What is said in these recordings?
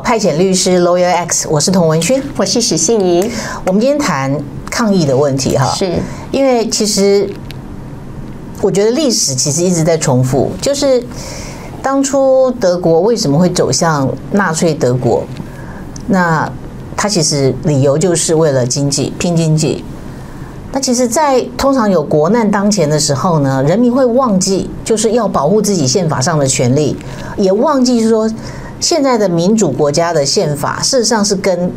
派遣律师 Lawyer X，我是童文勋，我是史信怡。我们今天谈抗议的问题哈，是因为其实我觉得历史其实一直在重复，就是当初德国为什么会走向纳粹德国？那它其实理由就是为了经济，拼经济。那其实，在通常有国难当前的时候呢，人民会忘记就是要保护自己宪法上的权利，也忘记说现在的民主国家的宪法事实上是跟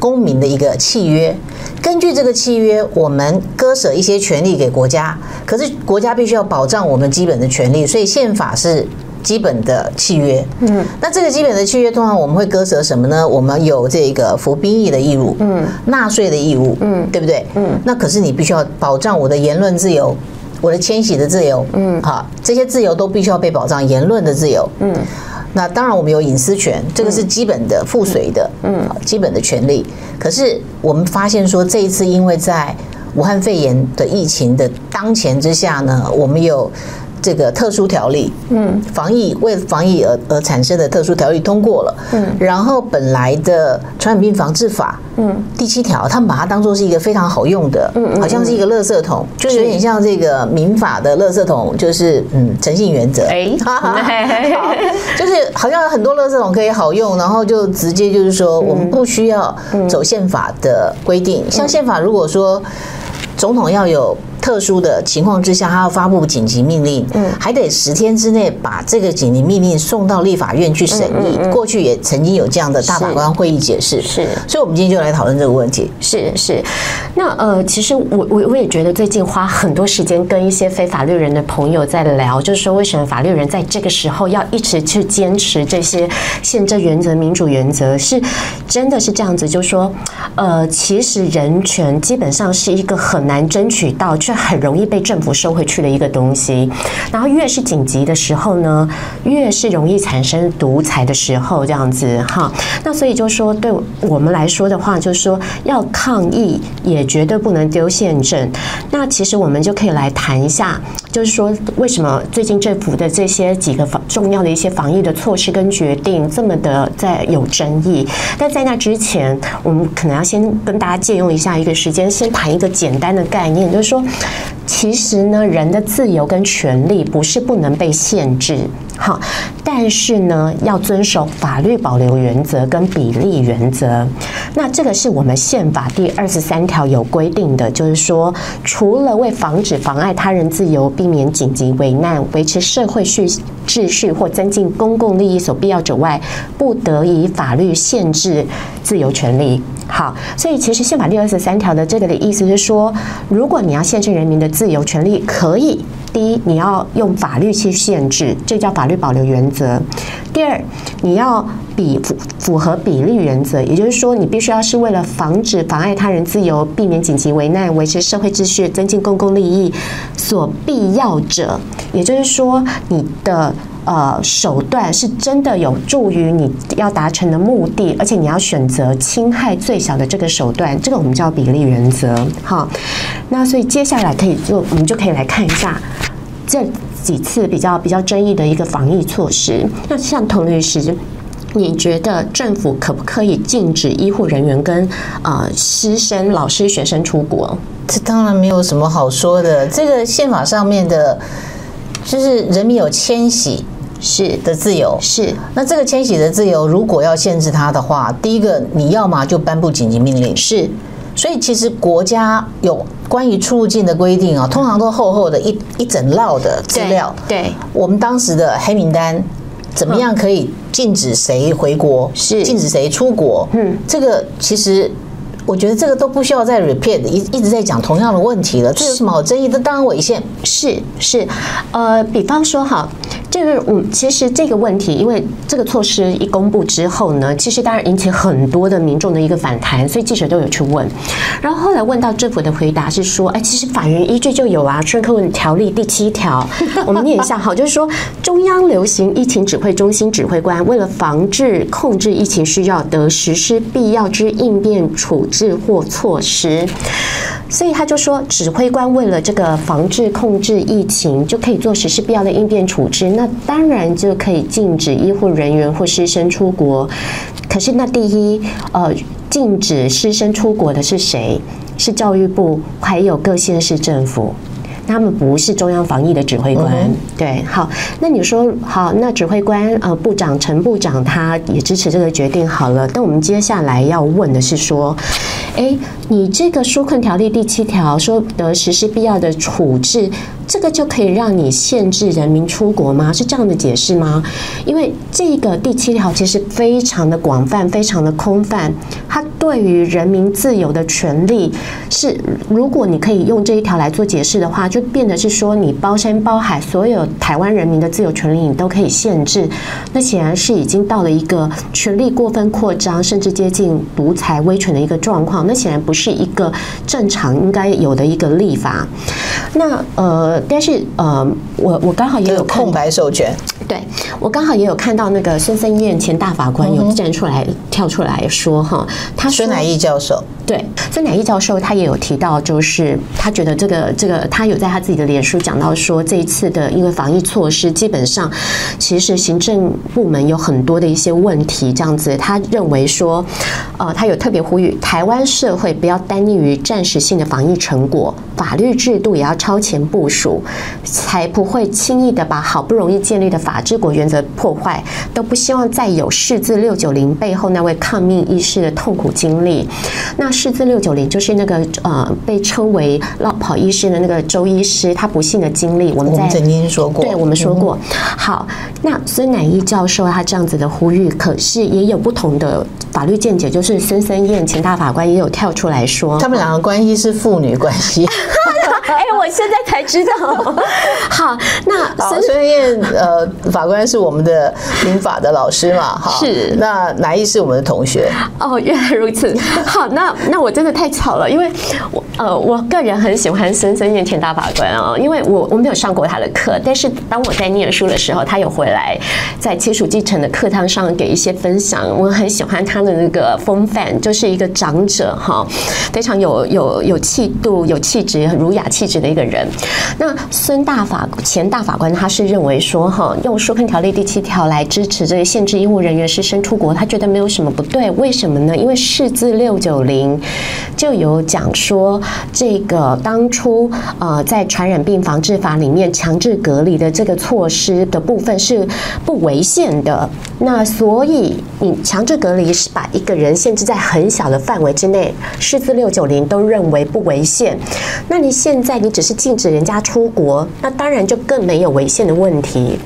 公民的一个契约。根据这个契约，我们割舍一些权利给国家，可是国家必须要保障我们基本的权利，所以宪法是。基本的契约，嗯，那这个基本的契约，通常我们会割舍什么呢？我们有这个服兵役的义务，嗯，纳税的义务，嗯，对不对？嗯，那可是你必须要保障我的言论自由，我的迁徙的自由，嗯，好，这些自由都必须要被保障，言论的自由，嗯，那当然我们有隐私权，这个是基本的附随的，嗯，基本的权利。可是我们发现说，这一次因为在武汉肺炎的疫情的当前之下呢，我们有。这个特殊条例，嗯，防疫为防疫而而产生的特殊条例通过了，嗯，然后本来的传染病防治法，嗯，第七条，他们把它当做是一个非常好用的，嗯，好像是一个垃圾桶，就有点像这个民法的垃圾桶，就是嗯，诚信原则，哎，好，就是好像很多垃圾桶可以好用，然后就直接就是说，我们不需要走宪法的规定，像宪法如果说总统要有。特殊的情况之下，他要发布紧急命令，嗯，还得十天之内把这个紧急命令送到立法院去审议。过去也曾经有这样的大法官会议解释，是。所以，我们今天就来讨论这个问题。是是。那呃，其实我我我也觉得最近花很多时间跟一些非法律人的朋友在聊，就是说为什么法律人在这个时候要一直去坚持这些宪政原则、民主原则？是真的是这样子？就是说，呃，其实人权基本上是一个很难争取到，却很容易被政府收回去的一个东西，然后越是紧急的时候呢，越是容易产生独裁的时候，这样子哈。那所以就说，对我们来说的话，就是说要抗议，也绝对不能丢宪政。那其实我们就可以来谈一下，就是说为什么最近政府的这些几个防重要的一些防疫的措施跟决定这么的在有争议。但在那之前，我们可能要先跟大家借用一下一个时间，先谈一个简单的概念，就是说。其实呢，人的自由跟权利不是不能被限制，好，但是呢，要遵守法律保留原则跟比例原则。那这个是我们宪法第二十三条有规定的，就是说，除了为防止妨碍他人自由、避免紧急危难、维持社会序秩序或增进公共利益所必要者外，不得以法律限制自由权利。好，所以其实宪法第二十三条的这个的意思是说，如果你要限制人民的自由权利，可以。第一，你要用法律去限制，这叫法律保留原则。第二，你要比符符合比例原则，也就是说，你必须要是为了防止妨碍他人自由、避免紧急危难、维持社会秩序、增进公共利益所必要者，也就是说，你的。呃，手段是真的有助于你要达成的目的，而且你要选择侵害最小的这个手段，这个我们叫比例原则。好，那所以接下来可以就我们就可以来看一下这几次比较比较争议的一个防疫措施。那像童律师，你觉得政府可不可以禁止医护人员跟呃师生、老师、学生出国？这当然没有什么好说的。这个宪法上面的，就是人民有迁徙。是的自由是，那这个迁徙的自由，如果要限制它的话，第一个你要嘛就颁布紧急命令是，所以其实国家有关于出入境的规定啊，通常都厚厚的一一整摞的资料。对，我们当时的黑名单，怎么样可以禁止谁回国？是禁止谁出国？嗯，这个其实我觉得这个都不需要再 repeat，一一直在讲同样的问题了，这有什么好争议的？当然违宪是是，呃，比方说哈。这个嗯，其实这个问题，因为这个措施一公布之后呢，其实当然引起很多的民众的一个反弹，所以记者都有去问。然后后来问到政府的回答是说，哎，其实法源依据就有啊，《出入境条例》第七条，我们念一下哈，就是说中央流行疫情指挥中心指挥官为了防治控制疫情需要，得实施必要之应变处置或措施。所以他就说，指挥官为了这个防治控制疫情，就可以做实施必要的应变处置。那当然就可以禁止医护人员或师生出国。可是那第一，呃，禁止师生出国的是谁？是教育部，还有各县市政府。他们不是中央防疫的指挥官，对，好，那你说好，那指挥官呃部长陈部长他也支持这个决定好了，但我们接下来要问的是说，哎，你这个纾困条例第七条说得实施必要的处置。这个就可以让你限制人民出国吗？是这样的解释吗？因为这个第七条其实非常的广泛，非常的空泛。它对于人民自由的权利是，如果你可以用这一条来做解释的话，就变得是说你包山包海，所有台湾人民的自由权利你都可以限制。那显然是已经到了一个权力过分扩张，甚至接近独裁威权的一个状况。那显然不是一个正常应该有的一个立法。那呃。但是呃，我我刚好也有空白授权，对，我刚好也有看到那个孙森燕前大法官有站出来、嗯、跳出来说哈，他孙乃义教授。对孙乃义教授他也有提到，就是他觉得这个这个他有在他自己的脸书讲到说，这一次的因为防疫措施基本上其实行政部门有很多的一些问题，这样子他认为说，呃，他有特别呼吁台湾社会不要单立于暂时性的防疫成果，法律制度也要超前部署。才不会轻易的把好不容易建立的法治国原则破坏，都不希望再有释字六九零背后那位抗命医师的痛苦经历。那释字六九零就是那个呃被称为落跑医师的那个周医师，他不幸的经历，我们在曾经说过，对我们说过。好，那孙乃义教授他这样子的呼吁，可是也有不同的法律见解，就是孙森燕前大法官也有跳出来说，他们两个关系是父女关系。哎，我现在才知道。好，那孙孙燕呃，法官是我们的民法的老师嘛？哈，是。那南艺是我们的同学。哦，原来如此。好，那那我真的太巧了，因为我呃，我个人很喜欢孙森燕前大法官啊，因为我我没有上过他的课，但是当我在念书的时候，他有回来在亲属继承的课堂上给一些分享。我很喜欢他的那个风范，就是一个长者哈，非常有有有气度、有气质、很儒雅气质的一个人。那孙大法前大法官他是认为说哈，用纾困条例第七条来支持这个限制医护人员师生出国，他觉得没有什么不对。为什么呢？因为释字六九零就有讲说，这个当初呃在传染病防治法里面强制隔离的这个措施的部分是不违宪的。那所以你强制隔离是把一个人限制在很小的范围之内，释字六九零都认为不违宪。那你现在你只是禁止人家出国，那当然就更没有违宪的问题。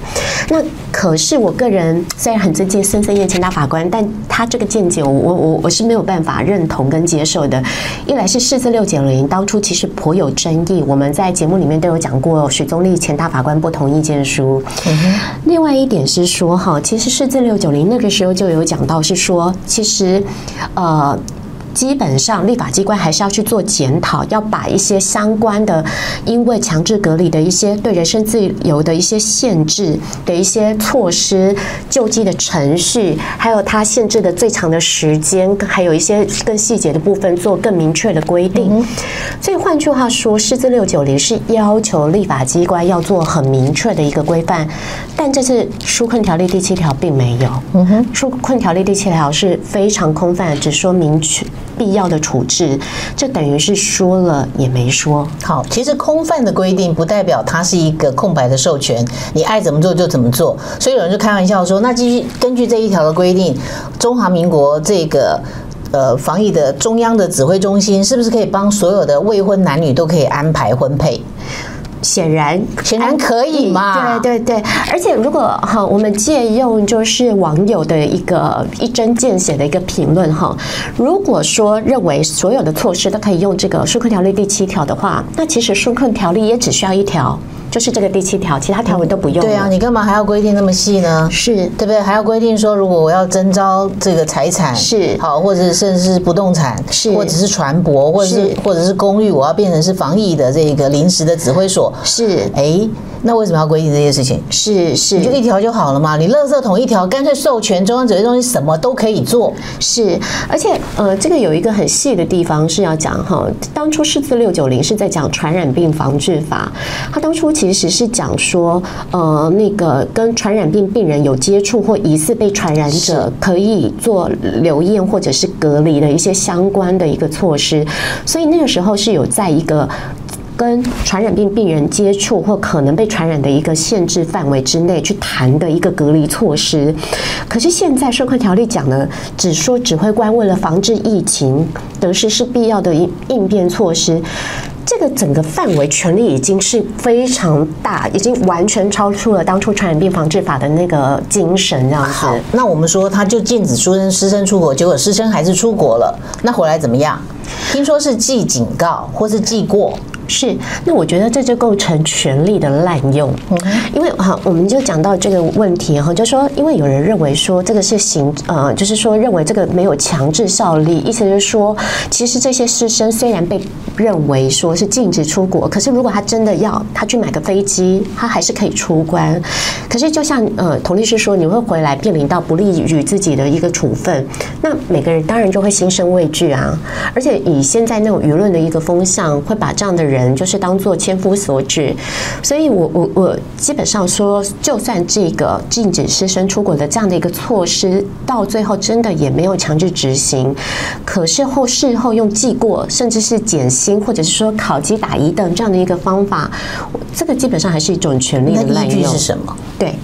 那可是我个人虽然很尊敬孙森燕前大法官，但他这个见解我我我是没有办法认同跟接受的。一来是释字六九零当初其实颇有争议，我们在节目里面都有讲过许宗力前大法官不同意见书。另外一点是说哈，其实释字六九零那个时候就有讲到是说，其实呃。基本上，立法机关还是要去做检讨，要把一些相关的，因为强制隔离的一些对人身自由的一些限制的一些措施、救济的程序，还有它限制的最长的时间，还有一些更细节的部分做更明确的规定。所以换句话说，释字六九零是要求立法机关要做很明确的一个规范，但这次纾困条例第七条并没有。嗯哼，纾困条例第七条是非常空泛，只说明确。必要的处置，这等于是说了也没说。好，其实空泛的规定不代表它是一个空白的授权，你爱怎么做就怎么做。所以有人就开玩笑说，那继续根据这一条的规定，中华民国这个呃防疫的中央的指挥中心，是不是可以帮所有的未婚男女都可以安排婚配？显然，显然可以嘛？对对对，而且如果哈，我们借用就是网友的一个一针见血的一个评论哈，如果说认为所有的措施都可以用这个纾困条例第七条的话，那其实纾困条例也只需要一条。就是这个第七条，其他条文都不用。对啊，你干嘛还要规定那么细呢？是对不对？还要规定说，如果我要征召这个财产是好，或者甚至是不动产是，或者是船舶，或者是，是或者是公寓，我要变成是防疫的这个临时的指挥所是哎。那为什么要规定这些事情？是是，你就一条就好了嘛。你垃圾桶一条，干脆授权中央指挥中心什么都可以做。是，而且呃，这个有一个很细的地方是要讲哈。当初释字六九零是在讲传染病防治法，它当初其实是讲说，呃，那个跟传染病病人有接触或疑似被传染者，可以做留验或者是隔离的一些相关的一个措施。所以那个时候是有在一个。跟传染病病人接触或可能被传染的一个限制范围之内去谈的一个隔离措施，可是现在社会条例讲了，只说指挥官为了防治疫情，得失是必要的应应变措施，这个整个范围权力已经是非常大，已经完全超出了当初传染病防治法的那个精神这样子。好，那我们说他就禁止师生师生出国，结果师生还是出国了，那回来怎么样？听说是记警告或是记过。是，那我觉得这就构成权力的滥用，因为好，我们就讲到这个问题哈，就说因为有人认为说这个是行呃，就是说认为这个没有强制效力，意思就是说，其实这些师生虽然被认为说是禁止出国，可是如果他真的要他去买个飞机，他还是可以出关。可是就像呃，童律师说，你会回来面临到不利于自己的一个处分，那每个人当然就会心生畏惧啊，而且以现在那种舆论的一个风向，会把这样的人。就是当做千夫所指，所以我我我基本上说，就算这个禁止师生出国的这样的一个措施，到最后真的也没有强制执行，可是后事后用记过，甚至是减薪，或者是说考级打一等这样的一个方法，这个基本上还是一种权利的滥用。是什么？对。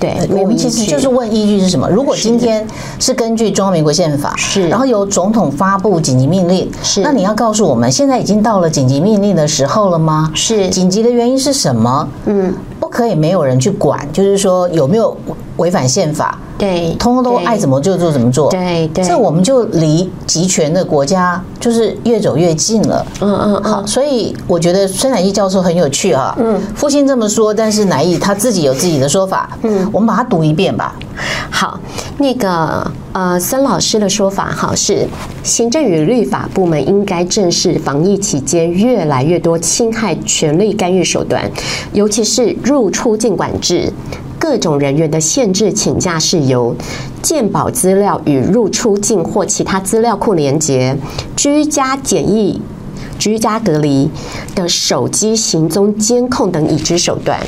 对，我们其实就是问依据是什么？如果今天是根据中华民国宪法，是，然后由总统发布紧急命令，是，那你要告诉我们，现在已经到了紧急命令的时候了吗？是，紧急的原因是什么？嗯，不可以没有人去管，就是说有没有违反宪法？对，通通都爱怎么就做怎么做。对对，这我们就离集权的国家就是越走越近了。嗯嗯嗯。好，所以我觉得孙乃义教授很有趣啊。嗯。父亲这么说，但是乃义他自己有自己的说法。嗯。我们把它读一遍吧。好，那个呃，孙老师的说法哈是，行政与律法部门应该正视防疫期间越来越多侵害权力干预手段，尤其是入出境管制。各种人员的限制请假事由、健保资料与入出境或其他资料库连接、居家检疫、居家隔离的手机行踪监控等已知手段。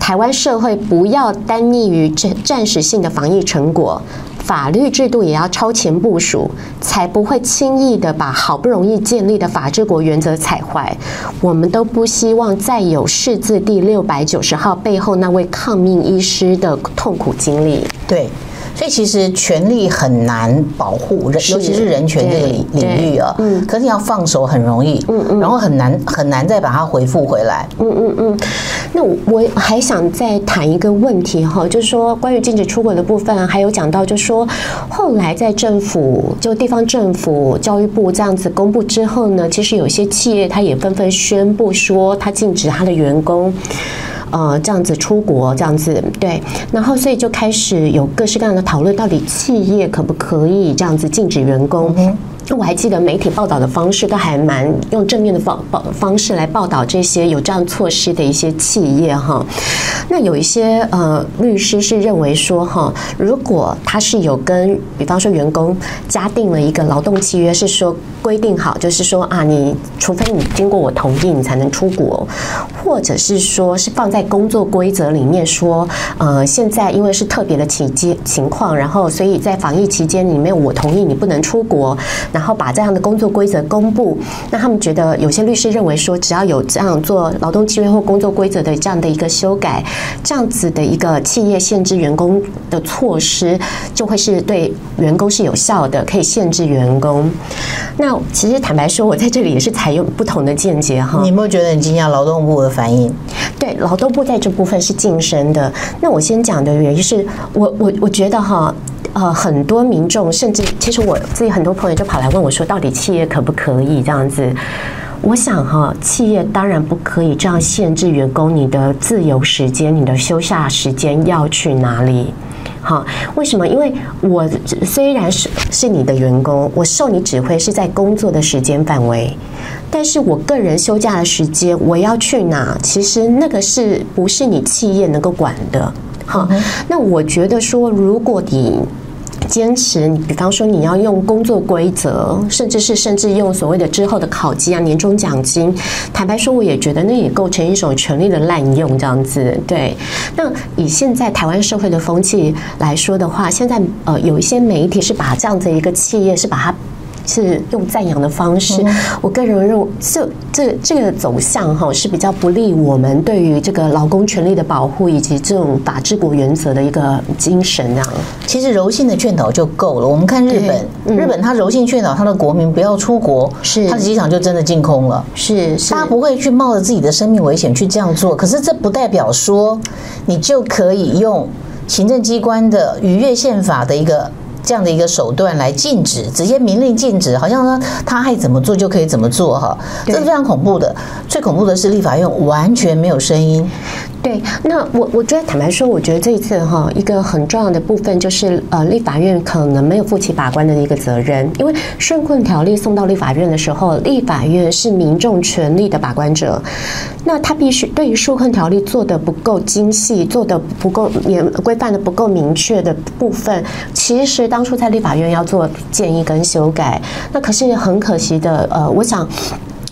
台湾社会不要单溺于暂暂时性的防疫成果。法律制度也要超前部署，才不会轻易的把好不容易建立的法治国原则踩坏。我们都不希望再有释字第六百九十号背后那位抗命医师的痛苦经历。对。所以其实权力很难保护人，尤其是人权这个领领域啊。嗯。可是你要放手很容易。嗯嗯。然后很难很难再把它回复回来。嗯嗯嗯。那我还想再谈一个问题哈，就是说关于禁止出轨的部分，还有讲到，就是说后来在政府就地方政府教育部这样子公布之后呢，其实有些企业他也纷纷宣布说，他禁止他的员工。呃，这样子出国，这样子对，然后所以就开始有各式各样的讨论，到底企业可不可以这样子禁止员工？嗯我还记得媒体报道的方式都还蛮用正面的报报方式来报道这些有这样措施的一些企业哈。那有一些呃律师是认为说哈，如果他是有跟比方说员工加定了一个劳动契约，是说规定好，就是说啊，你除非你经过我同意，你才能出国，或者是说是放在工作规则里面说，呃，现在因为是特别的情节情况，然后所以在防疫期间里面我同意你不能出国。然后把这样的工作规则公布，那他们觉得有些律师认为说，只要有这样做劳动契约或工作规则的这样的一个修改，这样子的一个企业限制员工的措施，就会是对员工是有效的，可以限制员工。那其实坦白说，我在这里也是采用不同的见解哈。你有没有觉得很惊讶？劳动部的反应？对，劳动部在这部分是晋升的。那我先讲的原因是我我我觉得哈。呃，很多民众甚至其实我自己很多朋友就跑来问我说，到底企业可不可以这样子？我想哈，企业当然不可以这样限制员工你的自由时间、你的休假时间要去哪里。好，为什么？因为我虽然是是你的员工，我受你指挥是在工作的时间范围，但是我个人休假的时间我要去哪？其实那个是不是你企业能够管的？好，那我觉得说，如果你坚持，你比方说你要用工作规则，甚至是甚至用所谓的之后的考绩啊、年终奖金，坦白说，我也觉得那也构成一种权力的滥用，这样子。对，那以现在台湾社会的风气来说的话，现在呃有一些媒体是把这样子一个企业是把它。是用赞扬的方式，我个人认为这这这个走向哈是比较不利我们对于这个劳工权利的保护以及这种法治国原则的一个精神啊。其实柔性的劝导就够了。我们看日本，日本它柔性劝导它的国民不要出国，是它的机场就真的净空了。是，是，他不会去冒着自己的生命危险去这样做。可是这不代表说你就可以用行政机关的逾越宪法的一个。这样的一个手段来禁止，直接明令禁止，好像说他爱怎么做就可以怎么做哈，这是非常恐怖的。最恐怖的是立法院完全没有声音。对，那我我觉得坦白说，我觉得这一次哈，一个很重要的部分就是呃，立法院可能没有负起把关的一个责任，因为顺困条例送到立法院的时候，立法院是民众权利的把关者，那他必须对于纾困条例做得不够精细，做得不够也规范的不够明确的部分，其实当初在立法院要做建议跟修改，那可是很可惜的，呃，我想。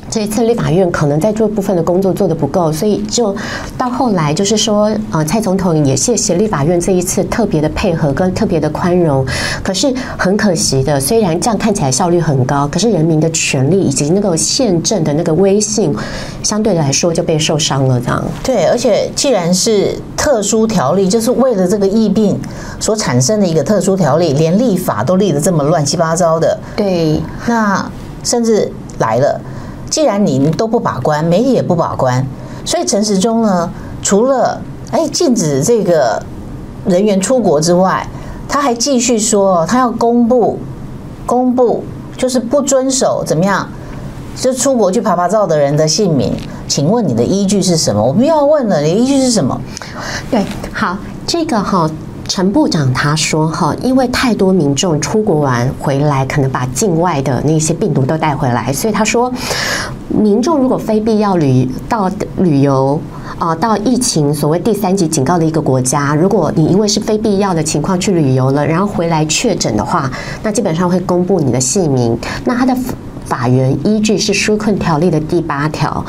这一次立法院可能在做部分的工作做得不够，所以就到后来就是说，呃，蔡总统也谢谢立法院这一次特别的配合跟特别的宽容。可是很可惜的，虽然这样看起来效率很高，可是人民的权利以及那个宪政的那个威信，相对来说就被受伤了。这样对，而且既然是特殊条例，就是为了这个疫病所产生的一个特殊条例，连立法都立得这么乱七八糟的。对，那甚至来了。既然你都不把关，媒体也不把关，所以陈时中呢，除了哎禁止这个人员出国之外，他还继续说他要公布公布，就是不遵守怎么样，就出国去拍拍照的人的姓名。请问你的依据是什么？我们要问了，你的依据是什么？对，好，这个哈。陈部长他说：“哈，因为太多民众出国玩回来，可能把境外的那些病毒都带回来，所以他说，民众如果非必要旅到旅游啊，到疫情所谓第三级警告的一个国家，如果你因为是非必要的情况去旅游了，然后回来确诊的话，那基本上会公布你的姓名。那它的法源依据是纾困条例的第八条。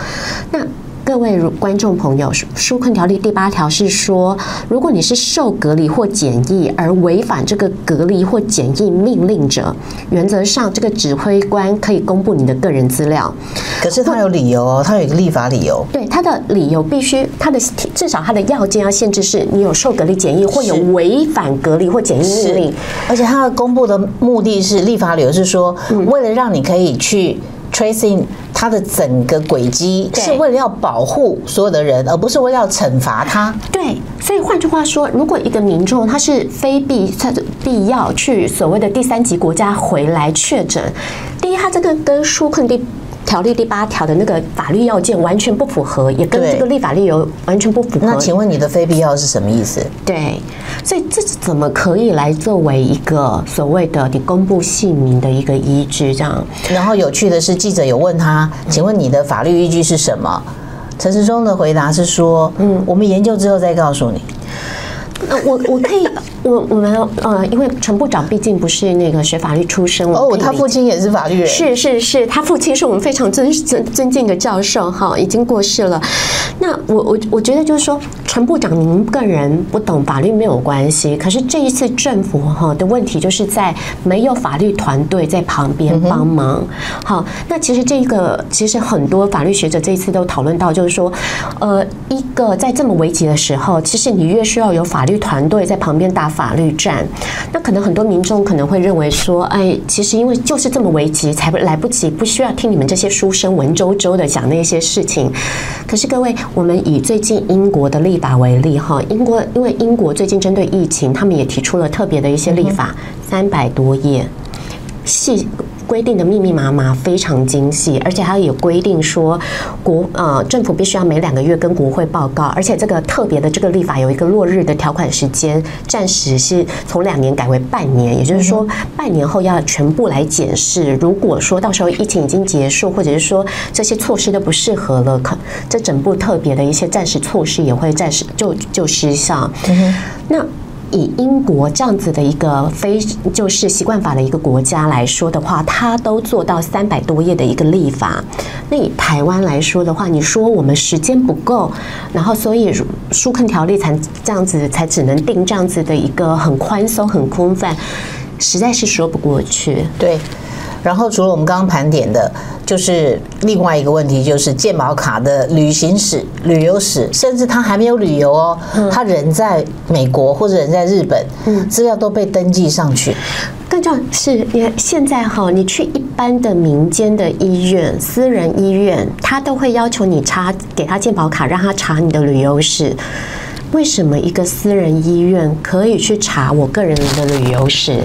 那。”各位观众朋友，纾困条例第八条是说，如果你是受隔离或检疫而违反这个隔离或检疫命令者，原则上这个指挥官可以公布你的个人资料。可是他有理由哦，他有一个立法理由。对，他的理由必须，他的至少他的要件要限制是你有受隔离检疫或有违反隔离或检疫命令，而且他要公布的目的是立法理由是说，为了让你可以去。tracing 它的整个轨迹是为了要保护所有的人，而不是为了要惩罚他。对，所以换句话说，如果一个民众他是非必他的必要去所谓的第三级国家回来确诊，第一，他这个跟纾困第。条例第八条的那个法律要件完全不符合，也跟这个立法理由完全不符合。那请问你的非必要是什么意思？对，所以这怎么可以来作为一个所谓的你公布姓名的一个依据？这样。然后有趣的是，记者有问他，请问你的法律依据是什么？陈时中的回答是说，嗯，我们研究之后再告诉你。呃，我我可以。我我们呃，因为陈部长毕竟不是那个学法律出身哦，他父亲也是法律人，是是是，他父亲是我们非常尊尊尊敬的教授哈，已经过世了。那我我我觉得就是说，陈部长您个人不懂法律没有关系，可是这一次政府哈的问题就是在没有法律团队在旁边帮忙。好，那其实这个其实很多法律学者这一次都讨论到，就是说，呃，一个在这么危急的时候，其实你越需要有法律团队在旁边打。法律战，那可能很多民众可能会认为说，哎，其实因为就是这么危急，才来不及，不需要听你们这些书生文绉绉的讲那些事情。可是各位，我们以最近英国的立法为例哈，英国因为英国最近针对疫情，他们也提出了特别的一些立法，三百多页，细规定的密密麻麻，非常精细，而且它也规定说国呃政府必须要每两个月跟国会报告，而且这个特别的这个立法有一个落日的条款时间，暂时是从两年改为半年，也就是说半年后要全部来检视。如果说到时候疫情已经结束，或者是说这些措施都不适合了，可这整部特别的一些暂时措施也会暂时就就失效。嗯、那。以英国这样子的一个非就是习惯法的一个国家来说的话，它都做到三百多页的一个立法。那以台湾来说的话，你说我们时间不够，然后所以纾困条例才这样子才只能定这样子的一个很宽松、很空泛，实在是说不过去。对。然后除了我们刚刚盘点的，就是另外一个问题，就是健保卡的旅行史、旅游史，甚至他还没有旅游哦，他人在美国或者人在日本，资料都被登记上去。更重要是，你现在哈，你去一般的民间的医院、私人医院，他都会要求你查给他健保卡，让他查你的旅游史。为什么一个私人医院可以去查我个人的旅游史？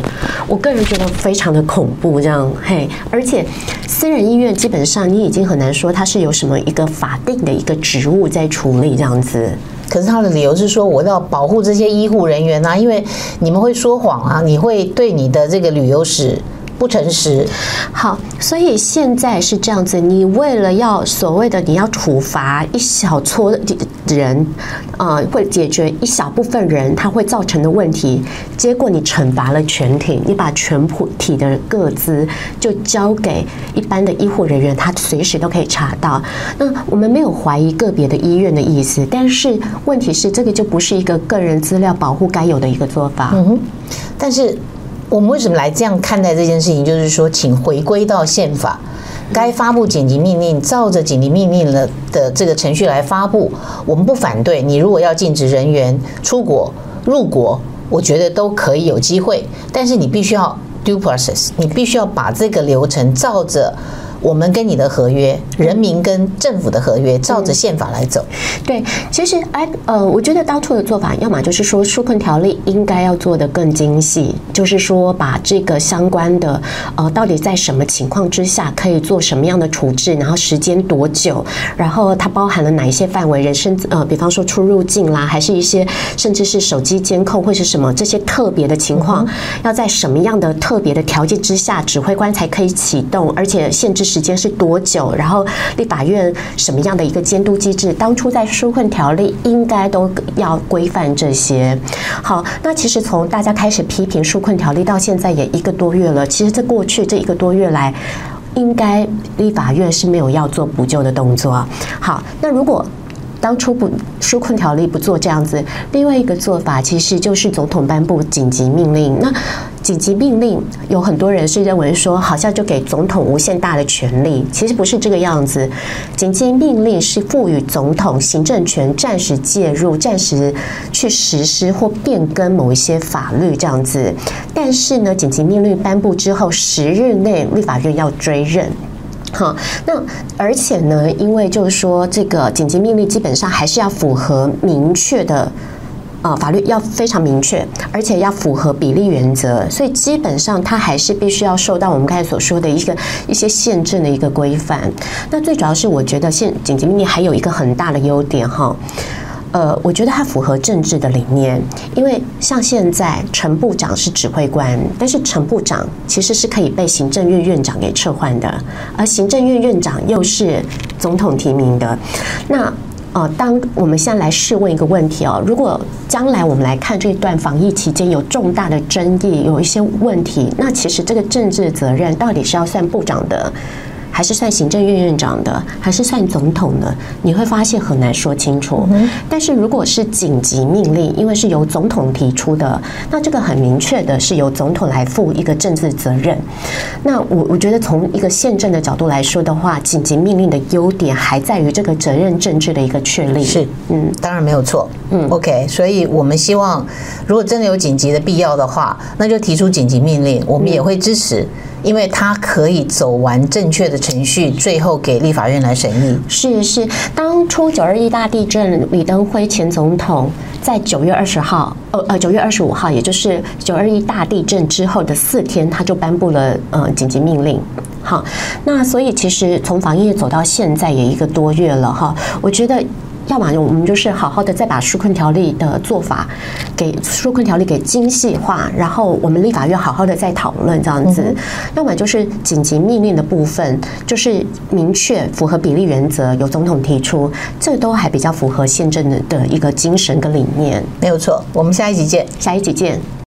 我个人觉得非常的恐怖，这样嘿，而且私人医院基本上你已经很难说它是有什么一个法定的一个职务在处理这样子。可是他的理由是说，我要保护这些医护人员啊，因为你们会说谎啊，你会对你的这个旅游史。不诚实，好，所以现在是这样子。你为了要所谓的你要处罚一小撮人，呃，会解决一小部分人他会造成的问题，结果你惩罚了全体，你把全体的个资就交给一般的医护人员，他随时都可以查到。那我们没有怀疑个别的医院的意思，但是问题是这个就不是一个个人资料保护该有的一个做法。嗯，但是。我们为什么来这样看待这件事情？就是说，请回归到宪法，该发布紧急命令，照着紧急命令了的这个程序来发布。我们不反对你，如果要禁止人员出国入国，我觉得都可以有机会。但是你必须要 due process，你必须要把这个流程照着。我们跟你的合约，人民跟政府的合约，照着宪法来走。对，其实哎呃，我觉得当初的做法，要么就是说纾困条例应该要做的更精细，就是说把这个相关的呃，到底在什么情况之下可以做什么样的处置，然后时间多久，然后它包含了哪一些范围，人身呃，比方说出入境啦，还是一些甚至是手机监控或是什么这些特别的情况，要在什么样的特别的条件之下，指挥官才可以启动，而且限制。时间是多久？然后立法院什么样的一个监督机制？当初在纾困条例应该都要规范这些。好，那其实从大家开始批评纾困条例到现在也一个多月了。其实这过去这一个多月来，应该立法院是没有要做补救的动作。好，那如果当初不纾困条例不做这样子，另外一个做法其实就是总统颁布紧急命令。那紧急命令有很多人是认为说，好像就给总统无限大的权力，其实不是这个样子。紧急命令是赋予总统行政权，暂时介入、暂时去实施或变更某一些法律这样子。但是呢，紧急命令颁布之后十日内，立法院要追认。好，那而且呢，因为就是说，这个紧急命令基本上还是要符合明确的。啊，法律要非常明确，而且要符合比例原则，所以基本上它还是必须要受到我们刚才所说的一个一些宪政的一个规范。那最主要是，我觉得现紧急命令还有一个很大的优点哈，呃，我觉得它符合政治的理念，因为像现在陈部长是指挥官，但是陈部长其实是可以被行政院院长给撤换的，而行政院院长又是总统提名的，那。呃，当我们现在来试问一个问题哦，如果将来我们来看这段防疫期间有重大的争议，有一些问题，那其实这个政治责任到底是要算部长的？还是算行政院院长的，还是算总统的？你会发现很难说清楚。但是如果是紧急命令，因为是由总统提出的，那这个很明确的是由总统来负一个政治责任。那我我觉得从一个宪政的角度来说的话，紧急命令的优点还在于这个责任政治的一个确立。是，嗯，当然没有错。嗯，OK，所以我们希望，如果真的有紧急的必要的话，那就提出紧急命令，我们也会支持。因为他可以走完正确的程序，最后给立法院来审议。是是，当初九二一大地震，李登辉前总统在九月二十号，呃呃，九月二十五号，也就是九二一大地震之后的四天，他就颁布了呃紧急命令。好，那所以其实从防疫走到现在也一个多月了哈，我觉得。要么我们就是好好的再把纾困条例的做法给纾困条例给精细化，然后我们立法院好好的再讨论这样子。要么就是紧急命令的部分，就是明确符合比例原则，由总统提出，这都还比较符合宪政的的一个精神跟理念。没有错，我们下一集见，下一集见。